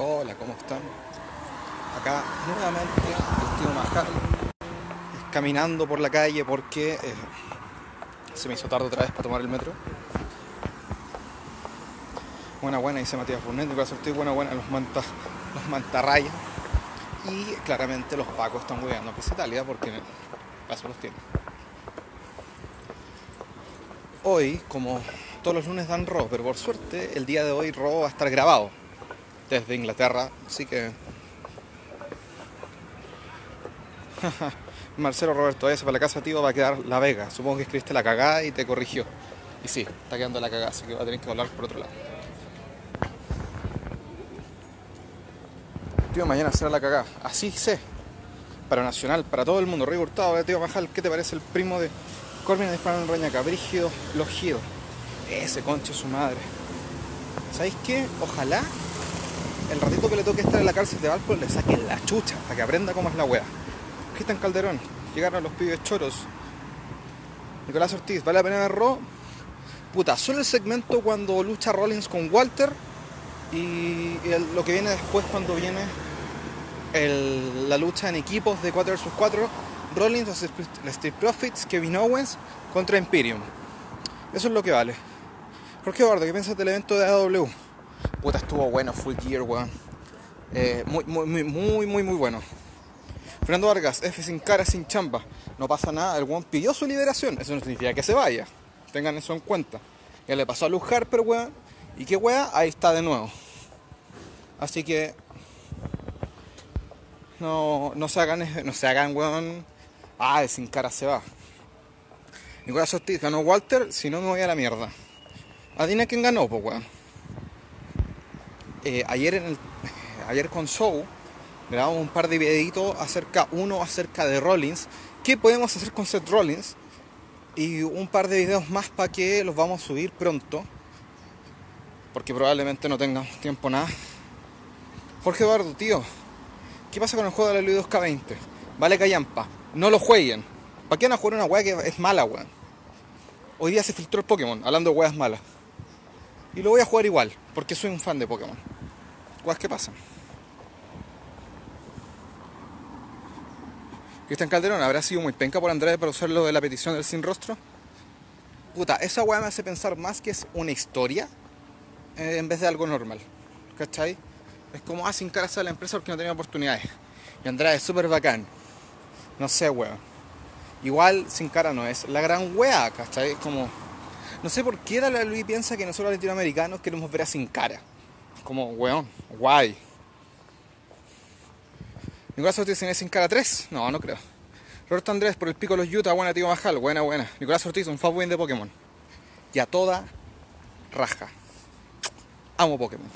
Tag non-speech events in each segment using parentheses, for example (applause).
Hola, ¿cómo están? Acá nuevamente el tío Majal caminando por la calle porque eh, se me hizo tarde otra vez para tomar el metro. Buena, buena, dice Matías Fournet, mi estoy buena, buena, los, manta, los mantarrayas. Y claramente los pacos están hueando a Italia porque paso los tiene. Hoy, como todos los lunes dan Raw, pero por suerte el día de hoy Raw va a estar grabado desde Inglaterra, así que... (laughs) Marcelo Roberto, ese para la casa tío va a quedar La Vega. Supongo que escribiste la cagada y te corrigió. Y sí, está quedando la cagada, así que va a tener que hablar por otro lado. Tío, mañana será la cagada. Así sé. Para Nacional, para todo el mundo. Rey Hurtado, tío Majal, ¿qué te parece el primo de Corvin disparando en Rañaca? Brígido Logido. Ese concho su madre. ¿Sabéis qué? Ojalá el ratito que le toque estar en la cárcel de Valpo le saquen la chucha para que aprenda cómo es la wea. Cristian Calderón, llegaron los pibes choros. Nicolás Ortiz, ¿vale la pena ver Raw? Puta, solo el segmento cuando lucha Rollins con Walter y, lo que viene después cuando viene la lucha en equipos de 4 vs 4. Rollins, los Street Profits, Kevin Owens contra Imperium. Eso es lo que vale. Jorge Eduardo, ¿qué piensas del evento de AW? Puta, estuvo bueno, full gear, weón. Eh, muy, muy, muy, muy, muy, muy bueno. Fernando Vargas, F sin cara, sin chamba. No pasa nada, el weón pidió su liberación. Eso no significa que se vaya. Tengan eso en cuenta. Ya le pasó a Luz Harper, weón. Y qué weón, ahí está de nuevo. Así que. No, no se hagan, no se hagan, weón. Ah, sin cara se va. Nicolás Ortiz ganó Walter, si no me voy a la mierda. Adina quién ganó, pues weón. Eh, ayer, en el, (laughs) ayer con Show grabamos un par de videitos acerca, uno acerca de Rollins, qué podemos hacer con Seth Rollins y un par de videos más para que los vamos a subir pronto, porque probablemente no tengamos tiempo nada. Jorge Eduardo, tío, ¿qué pasa con el juego de la Lui 2K20? Vale callampa, no lo jueguen. ¿Para qué van a jugar una weá que es mala, weón? Hoy día se filtró el Pokémon, hablando de weas malas. Y lo voy a jugar igual, porque soy un fan de Pokémon. ¿Cuál que pasa? Cristian Calderón, ¿habrá sido muy penca por Andrade para usarlo de la petición del sin rostro? Puta, esa weá me hace pensar más que es una historia eh, en vez de algo normal. ¿Cachai? Es como, ah, sin cara a la empresa porque no tenía oportunidades. Y Andrade es súper bacán. No sé, weón. Igual sin cara no es la gran weá, ¿cachai? Es como no sé por qué la Luis piensa que nosotros latinoamericanos queremos ver a sin cara. Como, weón, guay. Nicolás Ortiz tiene sin cara 3? No, no creo. Roberto Andrés por el pico de los Utah, buena tío Majal, buena, buena. Nicolás Ortiz, un fanboy de Pokémon. Y a toda raja. Amo Pokémon,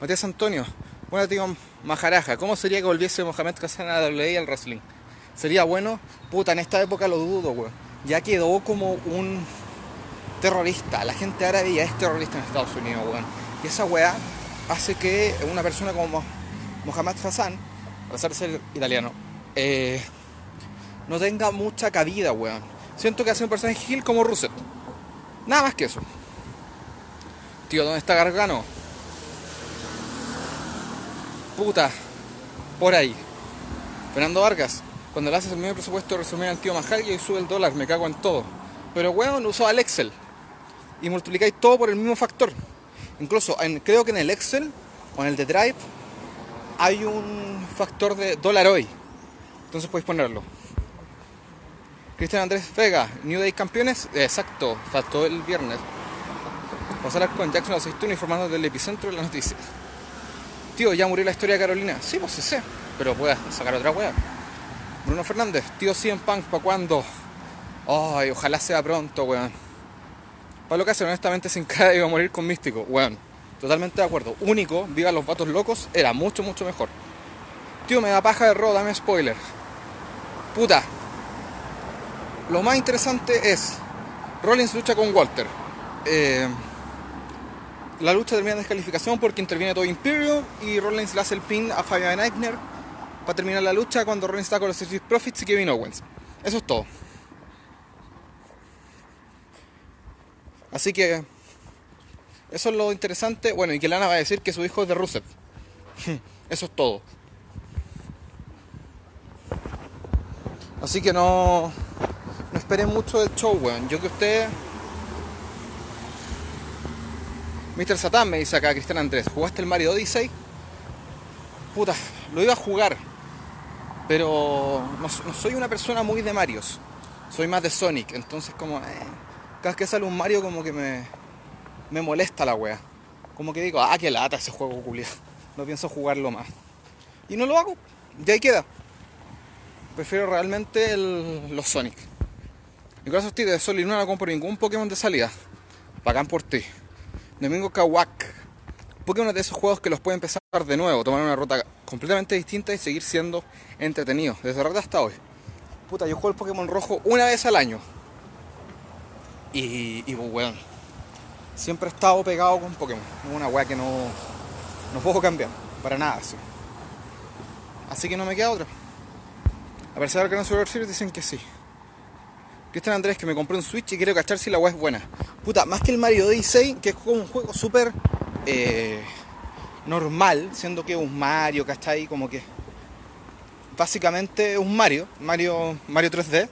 Matías Antonio, buena tío Majaraja. ¿Cómo sería que volviese Mohamed Kazan a WWE al wrestling? Sería bueno, puta, en esta época lo dudo, weón ya quedó como un terrorista. La gente árabe ya es terrorista en Estados Unidos, weón. Y esa weá hace que una persona como Mohamed Hassan, a pesar de ser italiano, eh, no tenga mucha cabida, weón. Siento que hace un personaje gil como Russell. Nada más que eso. Tío, ¿dónde está Gargano? Puta. Por ahí. Fernando Vargas. Cuando le haces el mismo presupuesto de resumir al tío Majal y sube el dólar, me cago en todo. Pero weón, usó el Excel. Y multiplicáis todo por el mismo factor. Incluso creo que en el Excel o en el de Drive hay un factor de dólar hoy. Entonces podéis ponerlo. Cristian Andrés Vega, New Day campeones. Exacto, faltó el viernes. A hablar con Jackson Aceituna informando del epicentro de la noticia. Tío, ya murió la historia de Carolina. Sí, pues sí sé, pero puedes sacar otra weá. Bruno Fernández, tío en Punk, ¿para cuándo? Ay, ojalá sea pronto, weón. Pablo hace honestamente, sin cara iba a morir con Místico, weón. Totalmente de acuerdo. Único, viva los vatos locos, era mucho, mucho mejor. Tío, me da paja de rodo, dame spoiler. Puta. Lo más interesante es, Rollins lucha con Walter. Eh, la lucha termina en descalificación porque interviene todo Imperium y Rollins le hace el pin a Fabian Eichner para terminar la lucha cuando Rollins está con los Street Profits y Kevin Owens. Eso es todo. Así que Eso es lo interesante. Bueno, y que Lana va a decir que su hijo es de Rusev. (laughs) Eso es todo. Así que no, no esperen mucho del show, weón. Yo que usted. Mr. Satan me dice acá, Cristian Andrés, ¿jugaste el Mario Odyssey? Puta, lo iba a jugar. Pero no, soy una persona muy de Marios. Soy más de Sonic. Entonces como... Eh, cada vez que sale un Mario como que me, me molesta la wea. Como que digo, ah, qué lata ese juego, culiado. No pienso jugarlo más. Y no lo hago. Y ahí queda. Prefiero realmente los Sonic. Mi caso estoy de Sol y no la compro ningún Pokémon de salida. Pagan por ti. Domingo Kawak. Pokémon es de esos juegos que los puede empezar de nuevo, tomar una ruta completamente distinta y seguir siendo entretenido. Desde rata hasta hoy. Puta, yo juego el Pokémon rojo una vez al año. Y, y bueno, siempre he estado pegado con Pokémon. Es una weá que no, no puedo cambiar. Para nada, así. Así que no me queda otra. A pesar de que no soy Series dicen que sí. Cristian Andrés que me compré un Switch y quiero cachar si la weá es buena. Puta, más que el Mario Odyssey, que es como un juego súper eh, normal, siendo que es un Mario, ¿cachai? Como que básicamente es un Mario, Mario, Mario 3D.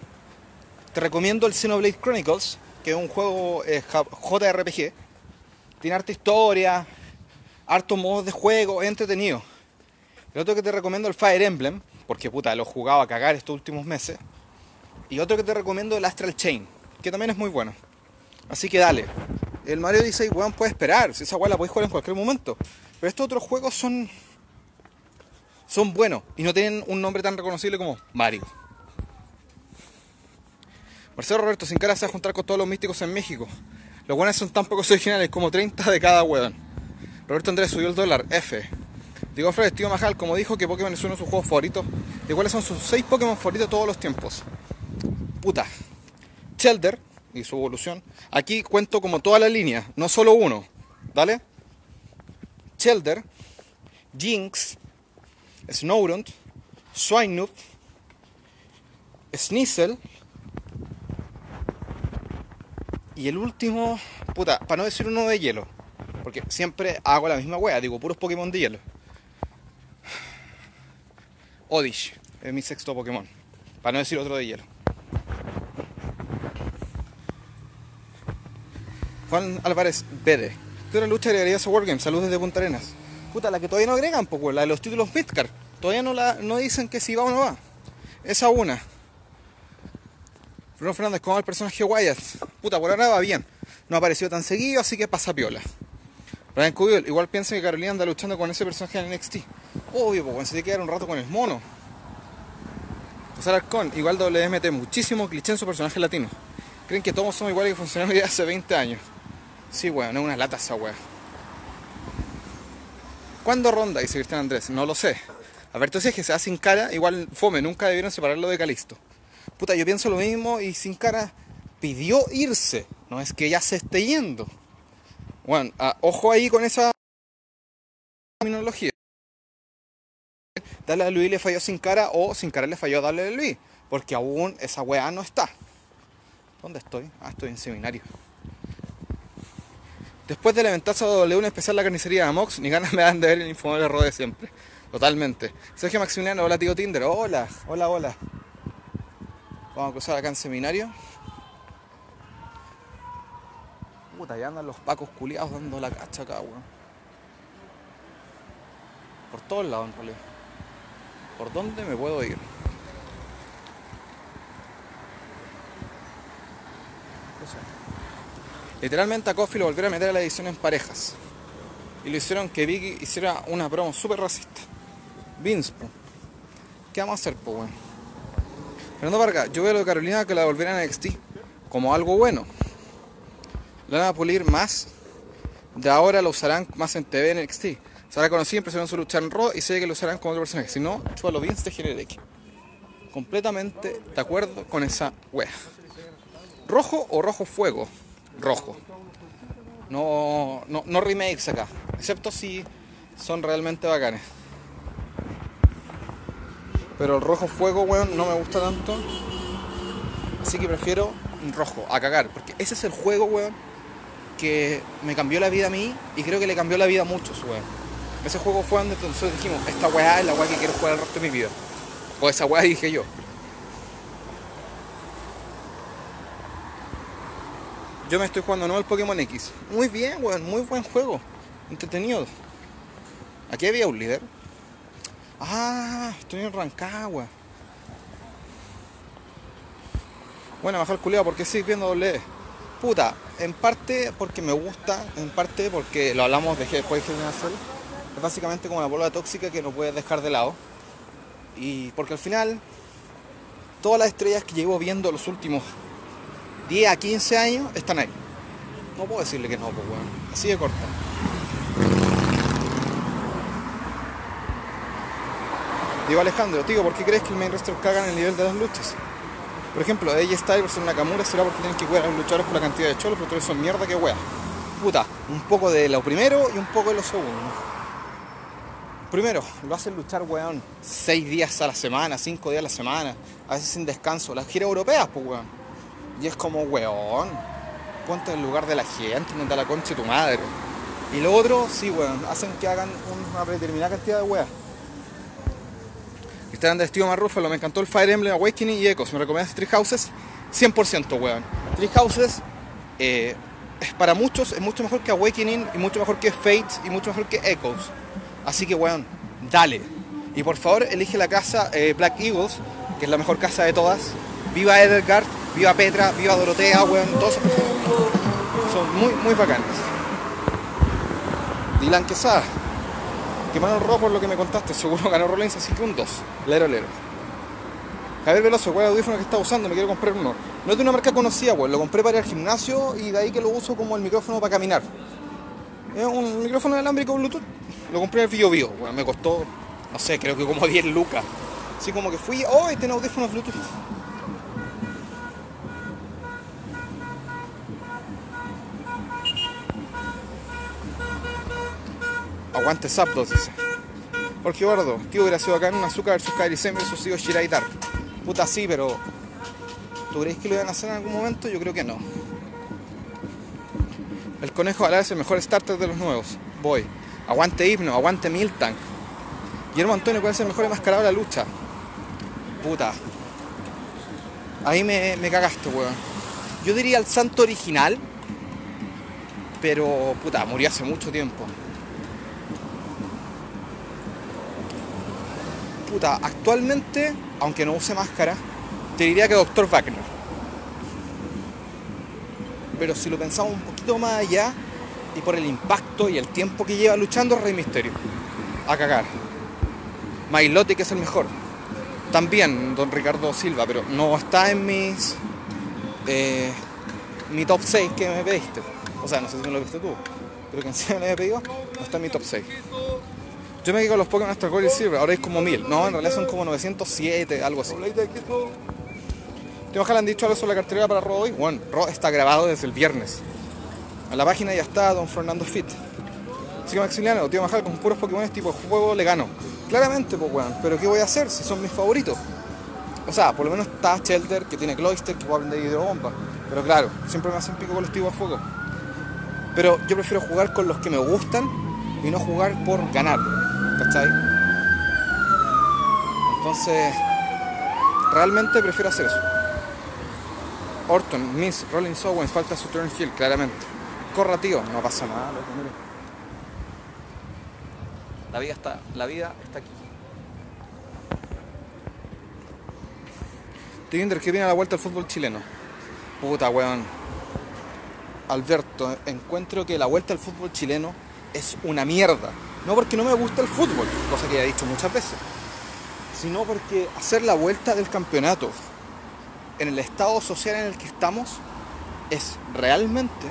Te recomiendo el Xenoblade Chronicles, que es un juego eh, JRPG. Tiene harta historia, hartos modos de juego, es entretenido. El otro que te recomiendo el Fire Emblem, porque puta, lo he jugado a cagar estos últimos meses. Y otro que te recomiendo el Astral Chain, que también es muy bueno. Así que dale. El Mario dice, weón, puede esperar. Si esa weá la puedes jugar en cualquier momento. Pero estos otros juegos son. Son buenos. Y no tienen un nombre tan reconocible como Mario. Marcelo Roberto, sin cara se va a juntar con todos los místicos en México. Los buenos son tan pocos originales como 30 de cada weón. Roberto Andrés subió el dólar. F. Digo Fred, tío Majal, como dijo que Pokémon es uno de sus juegos favoritos. ¿De cuáles son sus 6 Pokémon favoritos de todos los tiempos? Puta. Shelder, y su evolución. Aquí cuento como toda la línea, no solo uno. ¿Dale? Chelder, Jinx, Snowrunt, Swinub, Sneasel. Y el último, puta, para no decir uno de hielo. Porque siempre hago la misma wea, digo puros Pokémon de hielo. Odish es mi sexto Pokémon. Para no decir otro de hielo. Juan Álvarez Bede. ¿Qué otra lucha agregarías a Wargame? Saludos desde Punta Arenas. Puta, la que todavía no agregan, pues, la de los títulos Midcar. Todavía no, la, no dicen que si va o no va. Esa una. Bruno Fernández, ¿cómo va el personaje Wyatt? Puta, por ahora va bien. No ha aparecido tan seguido, así que pasa piola. Brian Cubiel, igual piensa que Carolina anda luchando con ese personaje en NXT. Obvio, pues, se tiene que quedar un rato con el mono. José Arcón, igual WMT, muchísimo cliché en su personaje latino. Creen que todos somos iguales que funcionamos ya hace 20 años. Sí, weón, no es una lata esa weá. ¿Cuándo ronda? Dice Cristian Andrés. No lo sé. A ver, entonces que se da sin cara, igual fome, nunca debieron separarlo de Calisto. Puta, yo pienso lo mismo y sin cara pidió irse. No es que ya se esté yendo. Bueno, ah, ojo ahí con esa terminología. Dale a Luis le falló sin cara o sin cara le falló a darle a Luis. Porque aún esa weá no está. ¿Dónde estoy? Ah, estoy en seminario. Después del eventazo W, un especial la carnicería de Mox, ni ganas me dan de ver el informe de siempre. Totalmente. Sergio Maximiliano, hola tío Tinder. Hola, hola, hola. Vamos a cruzar acá en seminario. Puta, ya andan los pacos culiados dando la cacha acá, weón. Por todos lados en realidad. ¿Por dónde me puedo ir? Literalmente a Coffee lo volvieron a meter a la edición en parejas. Y lo hicieron que Vicky hiciera una promo súper racista. Vince, ¿qué vamos a hacer, po, weón? Fernando Vargas, yo veo lo de Carolina que la volvieran a NXT como algo bueno. La van a pulir más. De ahora lo usarán más en TV en NXT. Se hará conocido, empezaron su lucha en Raw y sé que lo usarán como otro personaje. Si no, chúpalo bien, de Generic. Completamente de acuerdo con esa wea. ¿Rojo o rojo fuego? rojo. No, no, no remakes acá, excepto si son realmente bacanes. Pero el rojo fuego, weón, no me gusta tanto. Así que prefiero rojo, a cagar. Porque ese es el juego, weón, porque me cambió la vida a mí y creo que le cambió la vida a muchos, weón. Ese juego fue donde nosotros dijimos, esta weá es la weá que quiero jugar el resto de mi vida. O esa weá dije yo. Yo me estoy jugando nuevo el Pokémon X. Muy bien, weón, muy buen juego. Entretenido. Aquí había un líder. Ah, estoy en Rancagua. Bueno, bajar el culiado porque sí viendo doble. E. Puta, en parte porque me gusta, en parte porque lo hablamos de después de Hacer. Es básicamente como una bola tóxica que no puedes dejar de lado. Y porque al final, todas las estrellas que llevo viendo los últimos 10 a 15 años están ahí. No puedo decirle que no, pues bueno. Así de corta. Digo Alejandro, tío, ¿por qué crees que el main roster caga en el nivel de las luchas? Por ejemplo, ella Styles versus Nakamura será porque tienen que cuidar a los luchadores por la cantidad de cholos, pero todos son mierda que wea. Puta, un poco de lo primero y un poco de lo segundo. Primero, lo hacen luchar, weón, seis días a la semana, cinco días a la semana, a veces sin descanso. Las giras europeas, pues, weón. Y es como, weón, ponte en el lugar de la gente, no da la concha de tu madre. Y lo otro, sí, weón, hacen que hagan una predeterminada cantidad de weas. Cristian de Steve Marrúfalo, me encantó el Fire Emblem Awakening y Echoes. ¿Me recomiendas Tree Houses? 100%, weón. Tree Houses eh, para muchos, es mucho mejor que Awakening y mucho mejor que Fate y mucho mejor que Echoes. Así que, weón, dale. Y por favor, elige la casa eh, Black Eagles, que es la mejor casa de todas. Viva Edgar, viva Petra, viva Dorotea, weón, todos son muy, muy bacanes. Dylan Quesada el Rojo por lo que me contaste, seguro ganó Rollins, así que un 2. Lero, lero. Javier Veloso, ¿cuál audífono que está usando? Me quiero comprar uno. No es de una marca conocida, pues. Lo compré para ir al gimnasio y de ahí que lo uso como el micrófono para caminar. Es un micrófono inalámbrico Bluetooth. Lo compré en el Bio Bio. Bueno, me costó, no sé, creo que como (laughs) 10 lucas. Así como que fui, oh, este audífono Bluetooth. Aguante Zapdos, dice. Jorge Gordo, tío, hubiera sido acá en un azúcar versus Kairi versus Sigo Shirai Dark. Puta, sí, pero. ¿Tú crees que lo iban a hacer en algún momento? Yo creo que no. El conejo la es el mejor starter de los nuevos. Voy. Aguante Hipno, aguante Miltank. Guillermo Antonio, ¿cuál es el mejor enmascarado de la lucha? Puta. Ahí me, me cagaste, weón. Yo diría el santo original. Pero, puta, murió hace mucho tiempo. Actualmente, aunque no use máscara, te diría que Dr. Wagner. Pero si lo pensamos un poquito más allá, y por el impacto y el tiempo que lleva luchando, Rey Misterio. A cagar. Mailotti, que es el mejor. También Don Ricardo Silva, pero no está en mis. Eh, mi top 6 que me pediste. O sea, no sé si me lo viste tú, pero que encima me había pedido, no está en mi top 6. Yo me quedo con los Pokémon hasta Gold y Silver, ahora es como 1000. No, en realidad son como 907, algo así. ¿Te ojalá han dicho algo sobre la cartera para Ro hoy? Bueno, Ro está grabado desde el viernes. En la página ya está Don Fernando Fit. Así que Maximiliano, tío Majal, con puros Pokémon tipo juego le gano. Claramente, pues weón, pero ¿qué voy a hacer si son mis favoritos? O sea, por lo menos está Shelter, que tiene Cloyster, que puede aprender bomba. Pero claro, siempre me hacen pico con los tipos de fuego. Pero yo prefiero jugar con los que me gustan y no jugar por ganar. ¿Cachai? Entonces, realmente prefiero hacer eso. Orton, Miss, Rolling Owens, falta su turn claramente. Corra, tío, no pasa nada, La vida está, la vida está aquí. Tinder, que viene a la vuelta al fútbol chileno. Puta, weón. Alberto, encuentro que la vuelta al fútbol chileno es una mierda. No porque no me gusta el fútbol, cosa que ya he dicho muchas veces, sino porque hacer la vuelta del campeonato en el estado social en el que estamos es realmente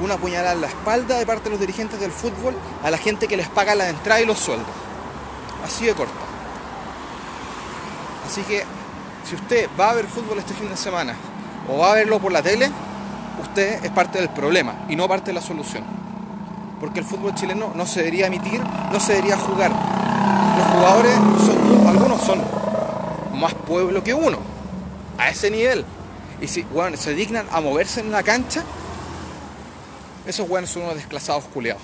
una puñalada en la espalda de parte de los dirigentes del fútbol a la gente que les paga la entrada y los sueldos. Así de corta. Así que si usted va a ver fútbol este fin de semana o va a verlo por la tele, usted es parte del problema y no parte de la solución porque el fútbol chileno no se debería emitir, no se debería jugar. Los jugadores, son, algunos son más pueblo que uno, a ese nivel. Y si bueno, se dignan a moverse en la cancha, Esos weones son unos desclasados culeados.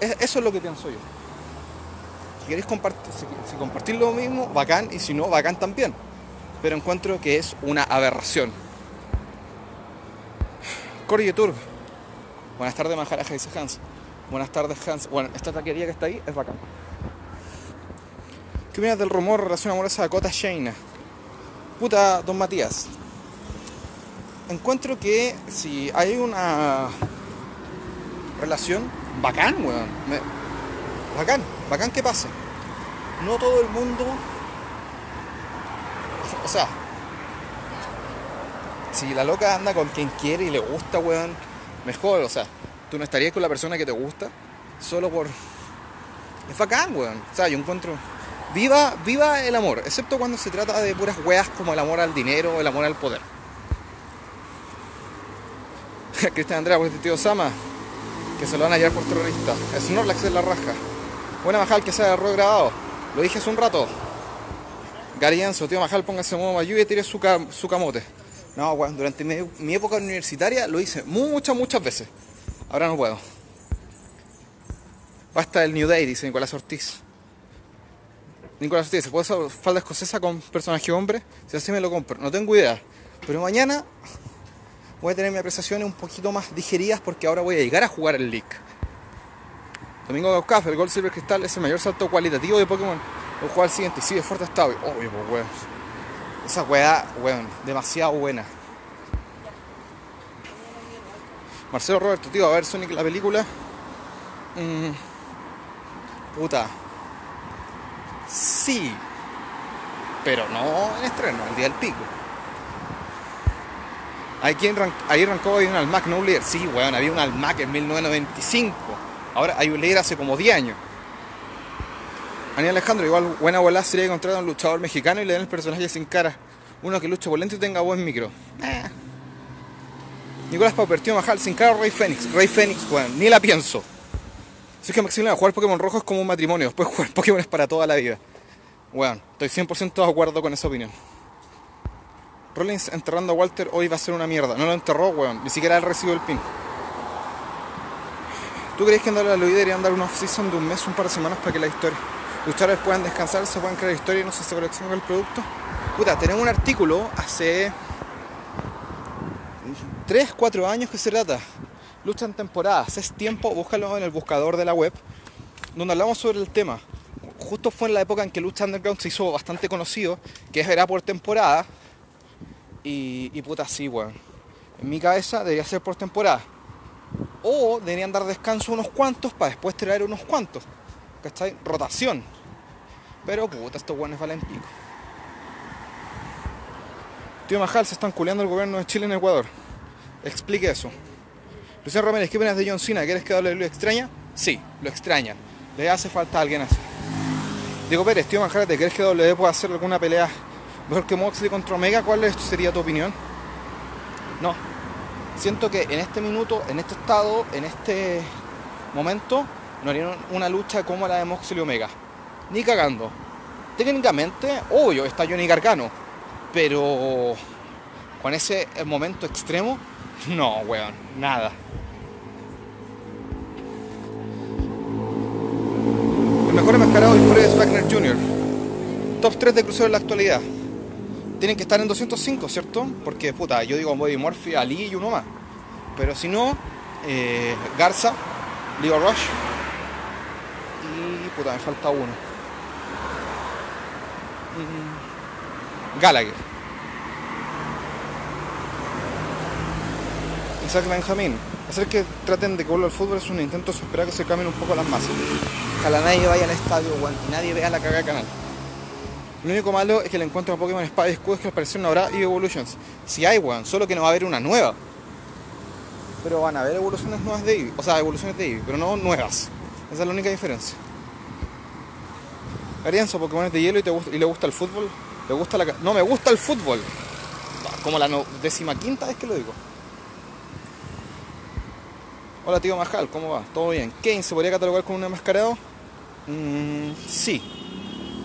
Eso es lo que pienso yo. Si queréis compartir, si, compartir lo mismo, bacán, y si no, bacán también. Pero encuentro que es una aberración. Corey Turb. Buenas tardes, Majaraja, dice Hans. Buenas tardes, Hans. Bueno, esta taquería que está ahí es bacán. ¿Qué opinas del rumor relación amorosa de Cota Shayna? Puta, don Matías. Encuentro que si hay una relación, bacán, weón. Bacán, bacán que pase. No todo el mundo. O sea, si la loca anda con quien quiere y le gusta, weón, mejor, o sea, tú no estarías con la persona que te gusta solo por. Es bacán, weón. O sea, yo encuentro Viva, viva el amor, excepto cuando se trata de puras weas como el amor al dinero o el amor al poder. (laughs) Cristian Andrea, pues tío Sama, que se lo van a llevar por terrorista. Es Snorlax en la raja. Buena Majal que sea error grabado. Lo dije hace un rato. Garienzo, tío Majal, póngase modo Mayu y tire su, su camote. No, weón, durante mi, época universitaria lo hice muchas, muchas veces. Ahora no puedo. Basta el New Day, dice Nicolás Ortiz. Nicolás Ortiz, ¿se puede hacer falda escocesa con personaje hombre? Si así me lo compro. No tengo idea. Pero mañana voy a tener mis apreciaciones un poquito más digeridas porque ahora voy a llegar a jugar el League. Domingo Gaucaf, el Gold Silver Crystal es el mayor salto cualitativo de Pokémon. Voy a jugar al siguiente y sigue fuerte estado. Obvio, pues weón. Esa weá, weón, demasiado buena. Marcelo Roberto, tío, a ver Sonic la película. Mm, puta, Sí, pero no en estreno, el día del pico. Ahí arrancó hay un Almac, no un líder. Sí, weón, había un Almac en 1995. Ahora hay un líder hace como 10 años. Daniel Alejandro, igual buena abuela sería encontrar a un luchador mexicano y le den el personaje sin cara. Uno que luche por y tenga buen micro. Eh. Nicolás Pauper, tío Majal, sin cara Rey Fénix. Rey Fénix, weón, ni la pienso. Si es que Maximiliano, jugar Pokémon rojo es como un matrimonio, después jugar (laughs) Pokémon es para toda la vida. Bueno, estoy 100% de acuerdo con esa opinión. Rollins enterrando a Walter hoy va a ser una mierda. No lo enterró, weón. Ni siquiera él recibió el pin. ¿Tú crees que andar a los deberían dar una off-season de un mes, un par de semanas para que la historia... Luchadores puedan descansar, se puedan crear historia y no se se con el producto? Puta, tenemos un artículo hace 3, 4 años que se trata lucha en temporadas. Es tiempo, búscalo en el buscador de la web, donde hablamos sobre el tema. Justo fue en la época en que Lucha Underground se hizo bastante conocido, que era por temporada. Y, y puta, sí, weón. En mi cabeza debería ser por temporada. O deberían dar descanso unos cuantos para después traer unos cuantos. ¿Cachai? Rotación. Pero puta, estos weones valen pico. Tío Majal, se están culeando el gobierno de Chile en Ecuador. Explique eso. Luciano Ramírez, ¿qué opinas de John Cena? ¿Quieres que lo extraña? Sí, lo extraña. Le hace falta alguien así. Diego Pérez, tío Manjarate, ¿crees que WWE puede hacer alguna pelea mejor que Moxley contra Omega? ¿Cuál sería tu opinión? No. Siento que en este minuto, en este estado, en este momento, no harían una lucha como la de Moxley Omega. Ni cagando. Técnicamente, obvio, está Johnny Gargano. Pero con ese momento extremo, (laughs) no, weón, nada. El mejor enmascarado por es Wagner Jr. Top 3 de crucero en la actualidad. Tienen que estar en 205, ¿cierto? Porque, puta, yo digo Body Murphy, Ali y uno más. Pero si no, eh, Garza, Leo Rush puta, me falta uno. Mm, Gallagher. Isaac Benjamín. Hacer que traten de vuelva al fútbol es un intento esperar que se cambien un poco las masas. Ojalá nadie vaya al estadio, weón, y nadie vea la cagada de canal. Lo único malo es que el encuentro de Pokémon Espada y Escudo es que aparecieron ahora y Evolutions. Si hay, weón, solo que no va a haber una nueva. Pero van a haber evoluciones nuevas de Eevee. O sea, evoluciones de Eevee, pero no nuevas. Esa es la única diferencia. Arienzo, Pokémon es de hielo y, te gusta, y le gusta el fútbol. ¿Le gusta la No, me gusta el fútbol. Como la décima quinta vez que lo digo. Hola tío Majal, ¿cómo va? ¿Todo bien? ¿Kane se podría catalogar como un enmascarado? Mm, sí.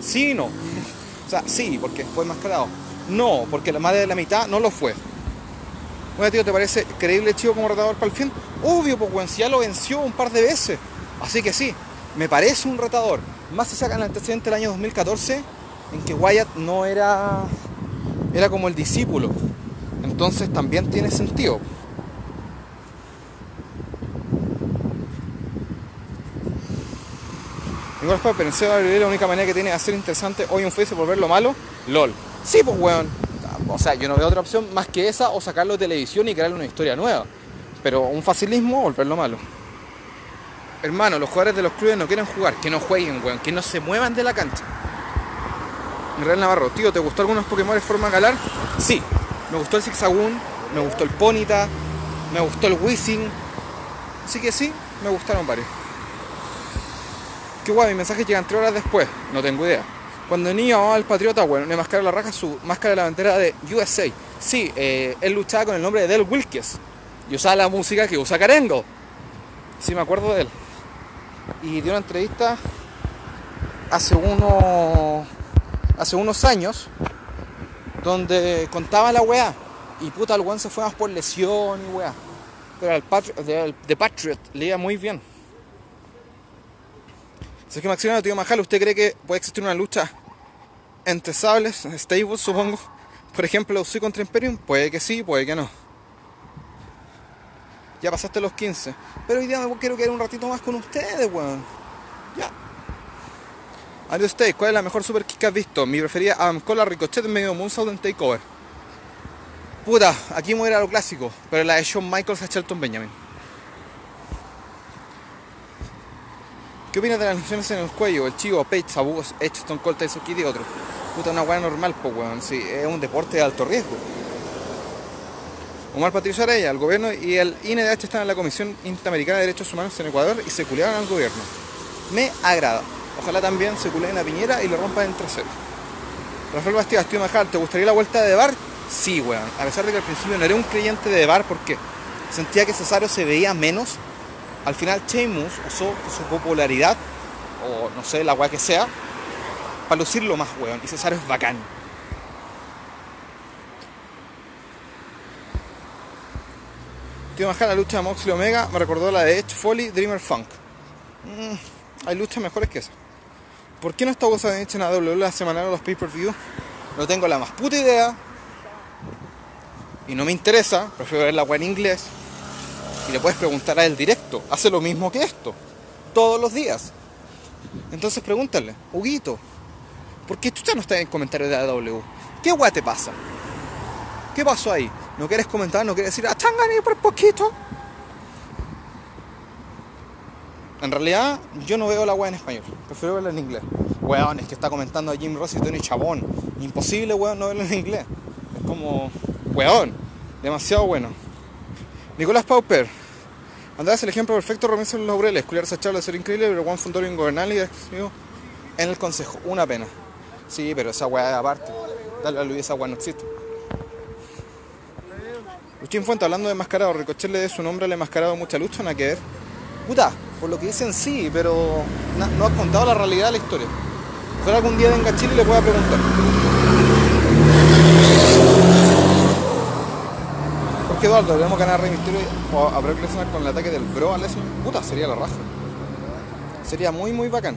Sí y no. (laughs) o sea, sí, porque fue enmascarado. No, porque madre de la mitad no lo fue. Bueno, tío, ¿te parece creíble chivo como rotador para el fin? Obvio, si ya lo venció un par de veces. Así que sí, me parece un retador. Más si sacan el antecedente del año 2014, en que Wyatt no era. era como el discípulo. Entonces también tiene sentido. Igual fue, pensé que la única manera que tiene de hacer interesante hoy un face es volverlo malo. LOL. Sí, pues weón. O sea, yo no veo otra opción más que esa o sacarlo de televisión y crearle una historia nueva. Pero un facilismo, volverlo malo. Hermano, los jugadores de los clubes no quieren jugar, que no jueguen, weón, que no se muevan de la cancha. Real Navarro, tío, ¿te gustó algunos Pokémon de forma galar? Sí, me gustó el Zigzagoon, me gustó el Ponita, me gustó el Whizzing. Así que sí, me gustaron varios. Qué guay, mi mensaje llegan tres horas después, no tengo idea. Cuando niño al patriota, bueno, le mascaró la raja su máscara de la bandera de USA. Sí, eh, él luchaba con el nombre de Del Wilkes y usaba la música que usa Karengo. Sí, me acuerdo de él. Y dio una entrevista hace unos, hace unos años donde contaba la weá. Y puta, el weón se fue más por lesión y weá. Pero el Patriot, The Patriot leía muy bien. Sergio Maximiliano, tío Majal, ¿usted cree que puede existir una lucha entre sables, stables, supongo? Por ejemplo, UC contra Imperium, puede que sí, puede que no. Ya pasaste los 15. Pero hoy día me quiero quedar un ratito más con ustedes, weón. Ya. Adiós, State, ¿cuál es la mejor super kick que has visto? Mi preferida Adam Cole, Ricochet en medio de Moonsault en Takeover. Puta, aquí me a lo clásico, pero la de Shawn Michaels a Shelton Benjamin. ¿Qué opinas de las lesiones en el cuello? El chivo, Page, Sabu, Edge, Stone Cold, Tyson Kidd y otro. Puta, una weá normal, pues weón. Sí, es un deporte de alto riesgo. Omar Patricio Araya, el gobierno y el INDH están en la Comisión Interamericana de Derechos Humanos en Ecuador y se culearon al gobierno. Me agrada. Ojalá también se culeen a Piñera y le rompan el trasero. Rafael Bastidas, tío Majal, ¿te gustaría la vuelta de Bar? Sí, weón. A pesar de que al principio no era un creyente de Bar porque sentía que Cesario se veía menos al final Sheamus usó su popularidad, o no sé, la weá que sea, para lucirlo más, weón. Y Cesaro es bacán. Tío, más la lucha de Moxley Omega me recordó la de Edge Foley Dreamer Funk. Mm, hay luchas mejores que esa. ¿Por qué no está de hecho en WWE la semana de los pay-per-view? No tengo la más puta idea. Y no me interesa. Prefiero ver la weá en inglés y le puedes preguntar a él directo. Hace lo mismo que esto, todos los días. Entonces pregúntale, Huguito, ¿por qué tú ya no estás en comentarios de AW? ¿Qué guay te pasa? ¿Qué pasó ahí? ¿No quieres comentar? ¿No quieres decir, ah, ni por poquito? En realidad, yo no veo la weá en español. Prefiero verla en inglés. Weón, es que está comentando a Jim Ross y Tony Chabón. Imposible, weón, no verlo en inglés. Es como, weón, demasiado bueno. Nicolás Pauper. András el ejemplo perfecto, Romero los laureles. Culiar esa charla ser increíble, pero Juan Fundoro ingobernable y en el consejo. Una pena. Sí, pero esa weá aparte. Dale a Luis, esa weá no existe. Luchín Fuente, hablando de mascarado, Ricochet le dé su nombre al mascarado mucha lucha, nada que ver. Puta, por lo que dicen sí, pero no, ha contado la realidad de la historia. Ojalá algún día venga a Chile y le pueda preguntar. que Eduardo, debemos ganar Rey Mysterio o habrá que con el ataque del Bro a Lesnar. Puta, sería la raja. Sería muy, muy bacán.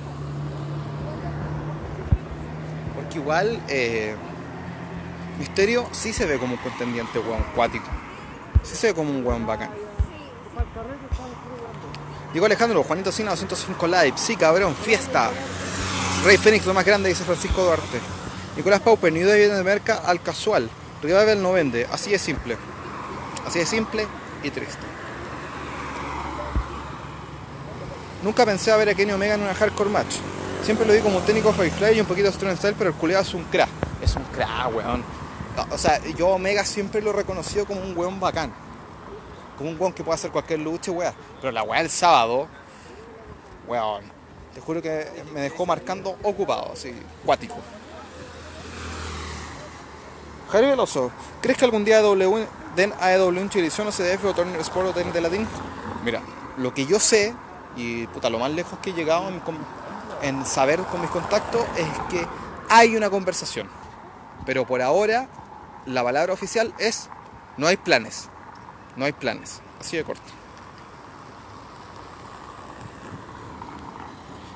Porque igual, eh, Misterio sí se ve como un contendiente weón cuático. Sí se ve como un weón bacán. Digo Alejandro, Juanito Sina 205 Live. Sí, cabrón, fiesta. Rey Fénix, lo más grande, dice Francisco Duarte. Nicolás Pauper, New Day de merca al casual. Revival no vende, así es simple. Así de simple y triste. Nunca pensé a ver a Kenny Omega en una hardcore match. Siempre lo vi como un técnico Firefly y un poquito strong style, pero el culiado es un crack. Es un crack, weón. O sea, yo Omega siempre lo he reconocido como un weón bacán. Como un weón que puede hacer cualquier lucha, weón. Pero la weá del sábado, weón, te juro que me dejó marcando ocupado, así, cuático. Javier Veloso, ¿crees que algún día W den AEW un edición o CDF o Turner Sport o de Latín? Mira, lo que yo sé, y puta, lo más lejos que he llegado en, saber con mis contactos es que hay una conversación. Pero por ahora, la palabra oficial es no hay planes. No hay planes. Así de corto.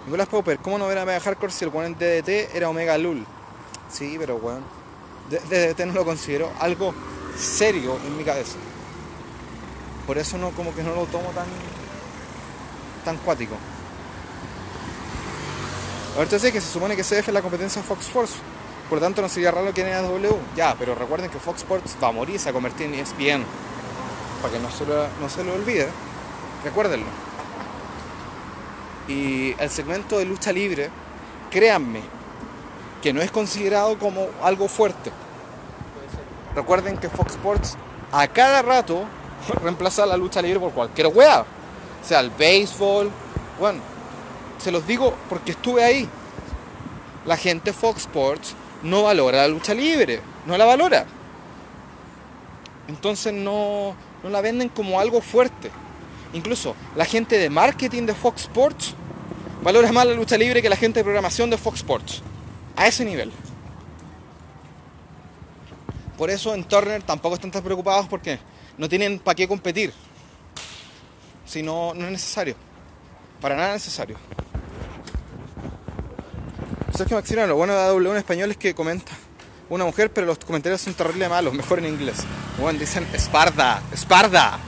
Nicolás Popper, ¿cómo no ver a Mega Hardcore si el weón en DDT era Omega Lul? Sí, pero. Bueno, DDT no lo considero algo serio en mi cabeza. Por eso no como que no lo tomo tan. tan cuático. Ahorita sé que se supone que CF es la competencia Fox Force. Por lo tanto no sería raro que en W. Ya, pero recuerden que Fox Sports va a morir se a convertir en ESPN. Para que no se lo, no se lo olvide. Recuérdenlo. Y el segmento de lucha libre, créanme, que no es considerado como algo fuerte. Recuerden que Fox Sports a cada rato (laughs) reemplaza la lucha libre por cualquier wea. O sea, el béisbol. Bueno, se los digo porque estuve ahí. La gente Fox Sports no valora la lucha libre, no la valora. Entonces no, no la venden como algo fuerte. Incluso la gente de marketing de Fox Sports valora más la lucha libre que la gente de programación de Fox Sports. A ese nivel. Por eso en Turner tampoco están tan preocupados porque no tienen para qué competir. Si no, no es necesario. Para nada necesario. Sergio Maxina, lo bueno de AW en español es que comenta una mujer, pero los comentarios son terrible malos, mejor en inglés. Bueno, dicen Esparda, Esparda.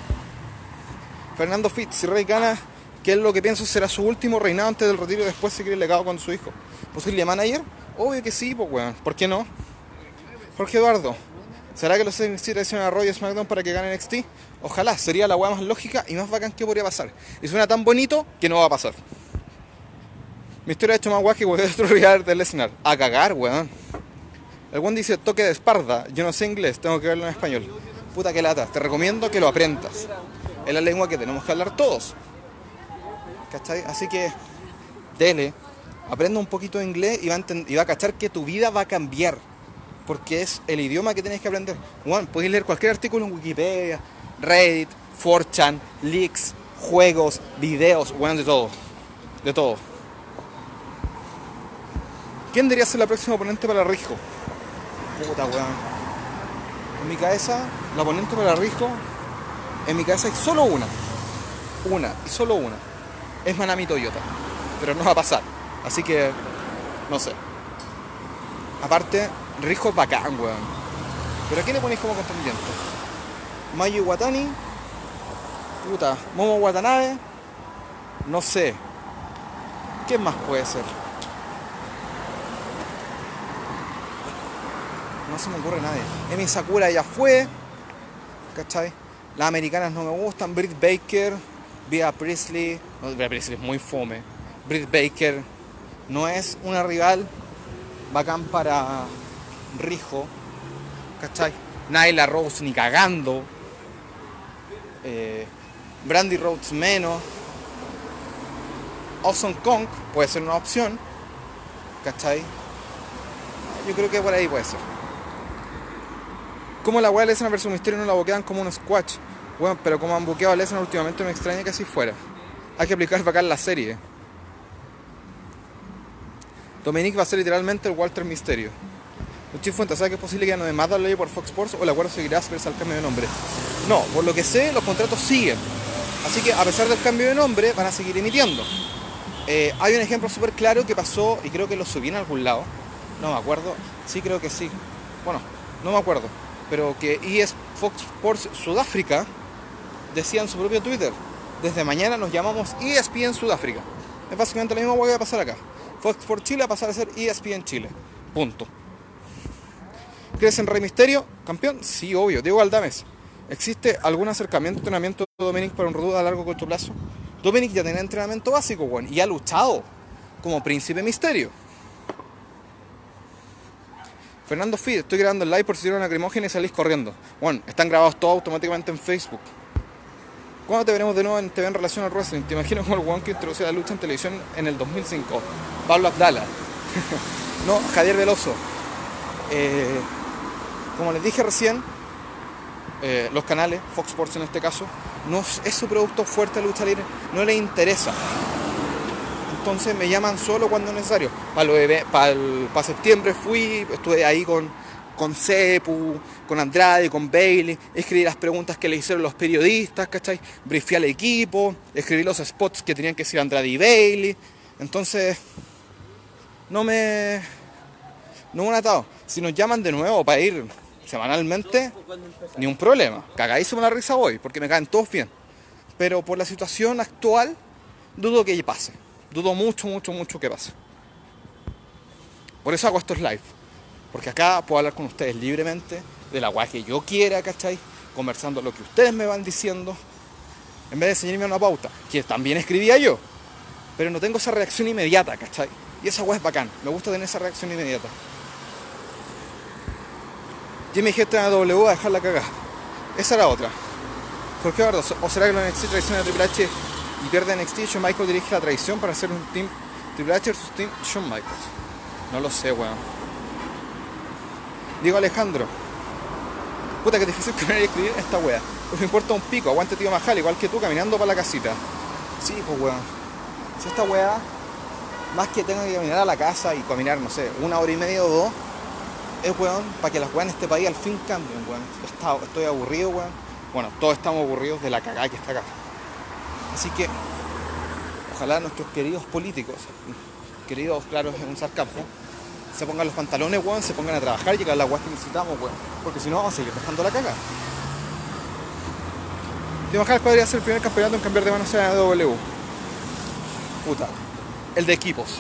Fernando Fitz, si Rey gana, ¿qué es lo que pienso será su último reinado antes del retiro y después seguir el legado con su hijo? ¿Posible manager? Obvio que sí, pues weón. ¿Por qué no? Jorge Eduardo, ¿será que los NXT traicionan a Roy y SmackDown para que gane NXT? Ojalá, sería la weá más lógica y más bacán que podría pasar. Y suena tan bonito que no va a pasar. Mi historia ha hecho más guay que voy a (laughs) destruir de Lesnar. A cagar, weón. El weón dice toque de esparda. Yo no sé inglés, tengo que verlo en español. Puta que lata. Te recomiendo que lo aprendas. Es la lengua que tenemos que hablar todos. ¿Cachai? Así que, dele. Aprenda un poquito de inglés y va, a y cachar que tu vida va a cambiar. Porque es el idioma que tienes que aprender. Bueno, puedes leer cualquier artículo en Wikipedia, Reddit, 4chan, leaks, juegos, videos, bueno, de todo. De todo. ¿Quién debería ser la próxima oponente para Rijo? Puta weón. En mi cabeza, la oponente para Rijo, en mi cabeza hay solo una. Una, y solo una. Es Manami Toyota. Pero no va a pasar. Así que, no sé. Aparte, Rijo es bacán, weón. ¿Pero a quién le ponéis como contendiente? Mayu Watani. Puta, Momo Watanabe. No sé. ¿Qué más puede ser? No se me ocurre nadie. Emi Sakura ya fue, ¿cachai? Las americanas no me gustan, Britt Baker, Via Priestley, no, Via Priestley es muy fome. Britt Baker no es una rival bacán para Rijo, ¿cachai? Nyla Rose ni cagando. Eh, Brandy Rhodes menos. Awesome Kong puede ser una opción. ¿Cachai? Yo creo que por ahí puede ser. Como la weá de Lesnar versus Misterio no la boquean como un squash. Bueno, pero como han boqueado a Lesnar últimamente me extraña que así fuera. Hay que aplicar bacán la serie. Dominic va a ser literalmente el Walter Misterio. Luchín Fuentes, ¿sabe que es posible que ya no demanda la ley por Fox Sports o el acuerdo seguirá versus al cambio de nombre? No, por lo que sé, los contratos siguen. Así que a pesar del cambio de nombre, van a seguir emitiendo. Eh, hay un ejemplo súper claro que pasó, y creo que lo subí en algún lado. No me acuerdo. Sí, creo que sí. Bueno, no me acuerdo pero que ES Fox Sports Sudáfrica decía en su propio Twitter, desde mañana nos llamamos ESPN Sudáfrica. Es básicamente lo mismo que va a pasar acá. Fox Sports Chile va a pasar a ser ESPN Chile. Punto. ¿Crees en Rey Misterio? ¿Campeón? Sí, obvio. Diego Aldames. ¿Existe algún acercamiento, entrenamiento de Dominic para un rodeo a largo o corto plazo? Dominic ya tiene entrenamiento básico, bueno, y ha luchado como príncipe misterio. Fernando Feed, estoy grabando el live por si tiene una lacrimógena y salís corriendo. Bueno, están grabados todos automáticamente en Facebook. ¿Cuándo te veremos de nuevo en TV en relación al wrestling? Te imagino como el one que introdució la lucha en televisión en el 2005. Pablo Abdala. (laughs) no, Javier Veloso. Eh, como les dije recién, eh, los canales, Fox Sports en este caso, no es su producto fuerte de lucha libre, no les interesa entonces me llaman solo cuando es necesario. Para, septiembre fui, estuve ahí con, con Cepu, con Andrade, con Bailey, escribí las preguntas que le hicieron los periodistas, ¿cachai? Briefé al equipo, escribí los spots que tenían que decir Andrade y Bailey, Entonces, no me. No me han atado. Si nos llaman de nuevo para ir semanalmente, ni un problema. Cagadísimo la risa hoy, porque me caen todos bien. Pero por la situación actual, dudo que pase. Dudo mucho, mucho, mucho que pase. Por eso hago estos live. Porque acá puedo hablar con ustedes libremente de la guay que yo quiera, ¿cachai? Conversando lo que ustedes me van diciendo. En vez de enseñarme una pauta, que también escribía yo. Pero no tengo esa reacción inmediata, ¿cachai? Y esa guay es bacán. Me gusta tener esa reacción inmediata. Jimmy G en W a dejar la cagada. Esa era otra. ¿Por qué verdad? ¿O será que los NXT traiciona a Triple H y pierde NXT Shawn Michaels dirige la traición para hacer un team Triple H versus team Shawn Michaels? No lo sé, weón. Digo Alejandro. Puta que difícil (laughs) que y escribir esta wea. Pues me importa un pico, aguante tío Majal, igual que tú caminando para la casita. Sí, pues weón. Si esta wea, más que tenga que caminar a la casa y caminar, no sé, una hora y media o dos, es weón, para que las weas en este país al fin cambien, weón. Estoy aburrido, weón bueno, todos estamos aburridos de la cagada que está acá. Así que, ojalá nuestros queridos políticos, queridos, claro, en un sarcasmo, se pongan los pantalones, weón, se pongan a trabajar y llegar a la weá que necesitamos, weón. Porque si no, vamos a seguir dejando la caga. ¿Te imaginas cuál podría ser el primer campeonato en cambiar de manos a W? Puta. El de equipos.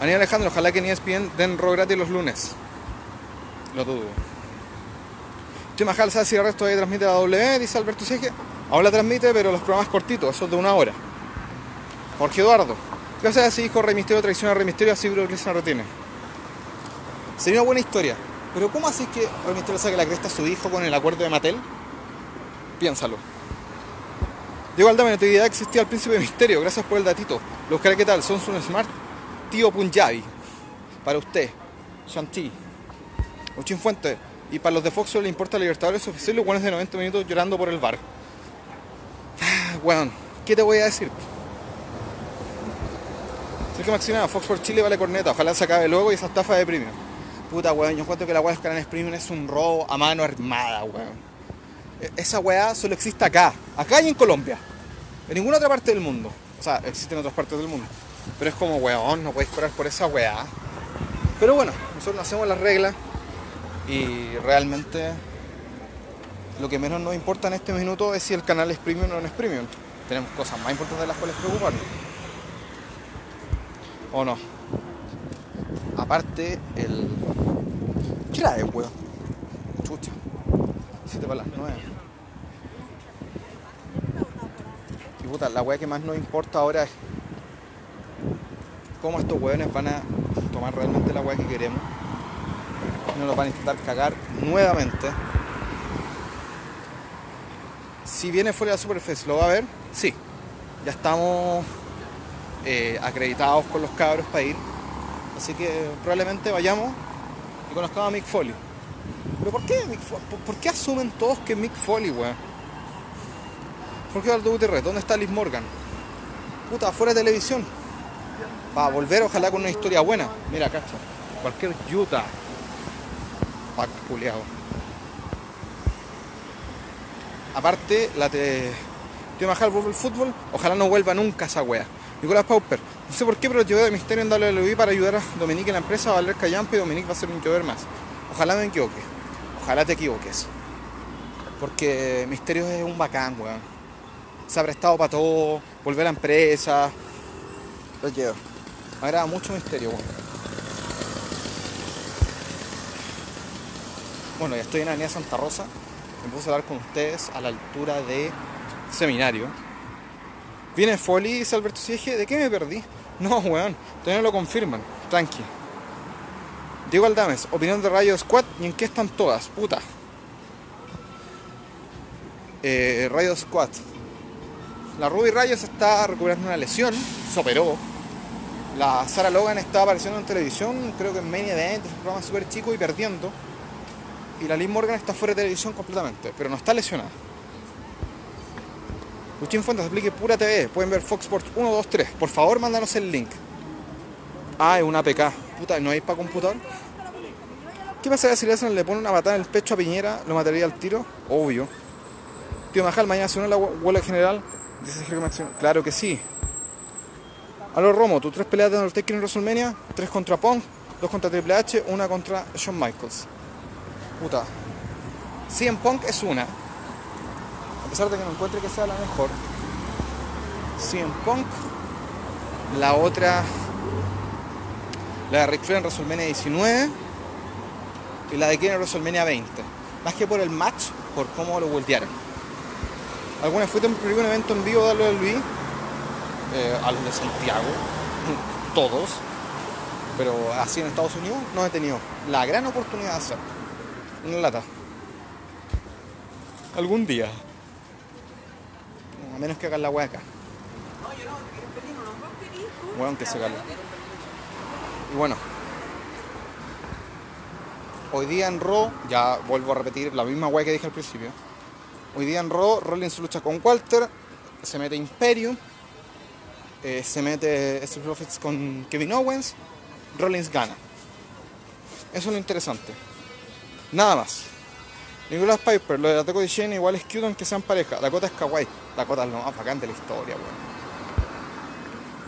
Aníbal Alejandro, ojalá que ni ESPN den ro gratis los lunes. Lo dudo. Tim Mahal sabe si el resto ahí transmite la W, dice Alberto Seje. Ahora transmite, pero los programas cortitos, esos de una hora. Jorge Eduardo. ¿Qué pasa si dijo Rey Misterio traiciona a Rey Misterio así Brock Lesnar retiene? Sería una buena historia. Pero ¿cómo así que Rey Misterio saque la cresta a su hijo con el acuerdo de Mattel? Piénsalo. Diego Aldame, no te idea existía el príncipe misterio. Gracias por el datito. Los cara ¿qué tal? Son un smart tío Punjabi. Para usted. Shanti. Uchin Fuente. Y para los de Fox le importa la Libertadores oficial los buenos de 90 minutos llorando por el bar. Weón, ¿qué te voy a decir? que Maximiliano, Fox por Chile vale corneta, ojalá se acabe luego y esa estafa de premium. Puta weón, yo encuentro que la weá de canales premium es un robo a mano armada, weón. E-, esa weá solo existe acá, acá y en Colombia. En ninguna otra parte del mundo. O sea, existe en otras partes del mundo. Pero es como, weón, no podéis cobrar por esa weá. Pero bueno, nosotros no hacemos las reglas y realmente lo que menos nos importa en este minuto es si el canal es premium o no es premium. Tenemos cosas más importantes de las cuales preocuparnos. ¿O no? Aparte, el... ¿Qué era es, weón? Chucha. Siete para las nueve. Y puta, la weá que más nos importa ahora es cómo estos weones van a tomar realmente la weá que queremos no nos van a intentar cagar nuevamente. Si viene fuera de la Superfest, ¿lo va a ver? Sí. Ya estamos eh, acreditados con los cabros para ir. Así que probablemente vayamos y conozcamos a Mick Foley. ¿Pero por qué, Mick ¿Por, qué asumen todos que Mick Foley, weón? ¿Por qué Aldo Gutiérrez? ¿Dónde está Liz Morgan? Puta, fuera de televisión. Va a volver, ojalá con una historia buena. Mira, cacho. Cualquier Utah pack Aparte, la te... Tío Majal el fútbol, ojalá no vuelva nunca esa wea. Nicolás Pauper, no sé por qué, pero llevó de misterio en WWE para ayudar a Dominique en la empresa, a valer Callampa y Dominique va a ser un llover más. Ojalá me equivoque, ojalá te equivoques. Porque Misterio es un bacán, weón. Se ha prestado para todo, volver a la empresa. Lo llevo. Me agrada mucho Misterio, weón. Bueno, ya estoy en la Avenida Santa Rosa. Me a hablar con ustedes a la altura de seminario. Viene Foley, dice Alberto Siege. ¿De qué me perdí? (laughs) No, weón. Todavía no lo confirman. Tranqui. Diego Aldames, opinión de Rayo Squad y en qué están todas, puta. Eh, Rayo Squad. La Ruby Rayos está recuperando una lesión, se operó. La Sara Logan está apareciendo en televisión, creo que en Event, es un programa súper chico y perdiendo y la Liz Morgan está fuera de televisión completamente, pero no está lesionada. Luchín Fuentes explique pura TV. Pueden ver Fox Sports 1, 2, 3. Por favor, mándanos el link. Ah, es una APK. Puta, ¿no hay para computador? ¿Qué pasa si le hacen, le pone una patada en el pecho a Piñera? ¿Lo mataría al tiro? Obvio. Tío Majal, mañana se une la huelga general. Dice Claro que sí. A los Romo, tus tres peleas de Undertaker en WrestleMania, tres contra Punk, dos contra Triple H, una contra Shawn Michaels. Puta. en Punk es una. A pesar de que no encuentre que sea la mejor. en Punk. La otra. La de Ric Flair en WrestleMania 19. Y la de Kane en WrestleMania 20. Más que por el match, por cómo lo voltearon. Alguna fue un evento en vivo de Luis eh, a los de Santiago, (laughs) todos, pero así en Estados Unidos no he tenido la gran oportunidad de hacer. Una lata. Algún día. A menos que hagan la hueá acá. Bueno, que se cale. Y bueno. Hoy día en Raw, ya vuelvo a repetir la misma hueá que dije al principio. Hoy día en Raw, Rollins lucha con Walter, se mete Imperium eh, se mete Street Profits con Kevin Owens, Rollins gana. Eso es lo interesante. Nada más. Nicolas Piper, lo de Dakota y Shane igual es cute aunque sean pareja. Dakota es kawaii. Dakota es lo más bacán de la historia,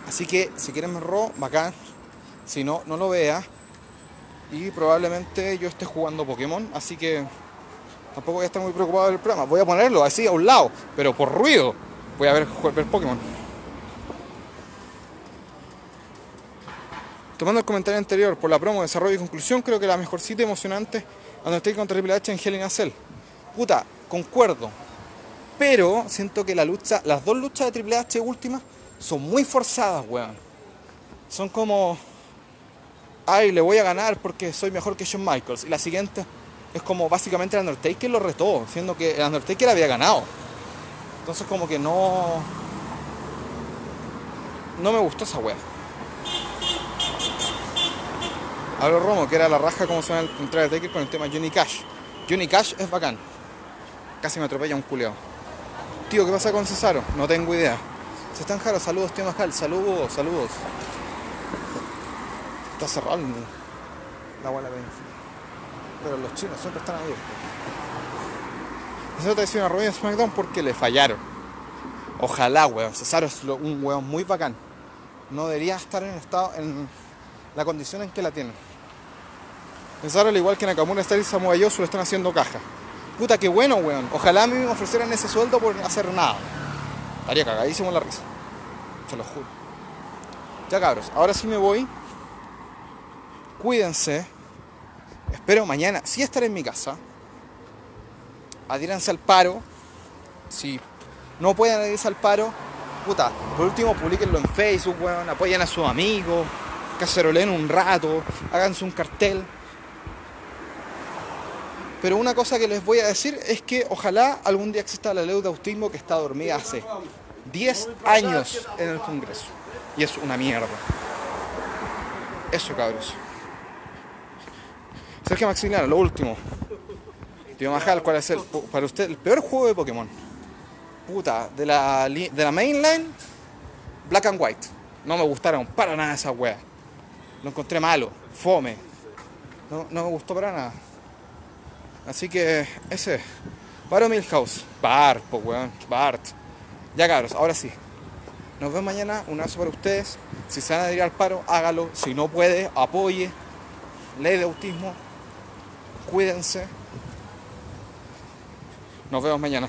Así que si quieren me Raw, bacán. Si no, no lo vea. Y probablemente yo esté jugando Pokémon, así que tampoco voy a estar muy preocupado del programa. Voy a ponerlo así a un lado, pero por ruido voy a ver, ver Pokémon. Tomando el comentario anterior, por la promo, desarrollo y conclusión, creo que la mejor cita emocionante estoy contra Triple H en Hell in. Puta, concuerdo. Pero siento que las dos luchas de Triple H últimas son muy forzadas, weón. Son como, ay, le voy a ganar porque soy mejor que Shawn Michaels. Y la siguiente es como básicamente el Undertaker lo retó, siendo que el Undertaker había ganado. Entonces como que no... No me gustó esa weá. Hablo Romo, que era la raja como se llama el de Taker con el tema Johnny Cash. Johnny Cash es bacán. Casi me atropella un culeo. Tío, ¿qué pasa con Cesaro? No tengo idea. Se están jaros, saludos, tío Majal, saludos, saludos. Está cerrado la bola Pero los chinos siempre están abiertos. Cesaro te decía una rueda en SmackDown porque le fallaron. Ojalá, weón. Cesaro es un weón muy bacán. No debería estar en estado en la condición en que la tienen. Pensaron al igual que Nakamura, Style y Samoa Joe, lo están haciendo caja. Puta, qué bueno, weón. Ojalá a mí me ofrecieran ese sueldo por hacer nada. Estaría cagadísimo la risa. Se lo juro. Ya cabros, ahora sí me voy. Cuídense. Espero mañana sí estaré en mi casa. Adíranse al paro. Si no pueden adherirse al paro, puta, por último publiquenlo en Facebook, weón. Apoyen a sus amigos cacerolen un rato, háganse un cartel. Pero una cosa que les voy a decir es que ojalá algún día exista la ley de autismo que está dormida hace 10 años en el Congreso. Y es una mierda. Eso, cabros. Sergio Maximiliano, lo último. Tío Majal, ¿cuál es el, para usted el peor juego de Pokémon? Puta, de la, de la mainline, Black and White. No me gustaron para nada esas weas. Lo encontré malo, fome. No, me gustó para nada. Así que ese. Baro Milhouse. Bart, pues weón. Bart. Ya cabros, ahora sí. Nos vemos mañana. Un abrazo para ustedes. Si se van a ir al paro, hágalo. Si no puede, apoye. Ley de autismo. Cuídense. Nos vemos mañana.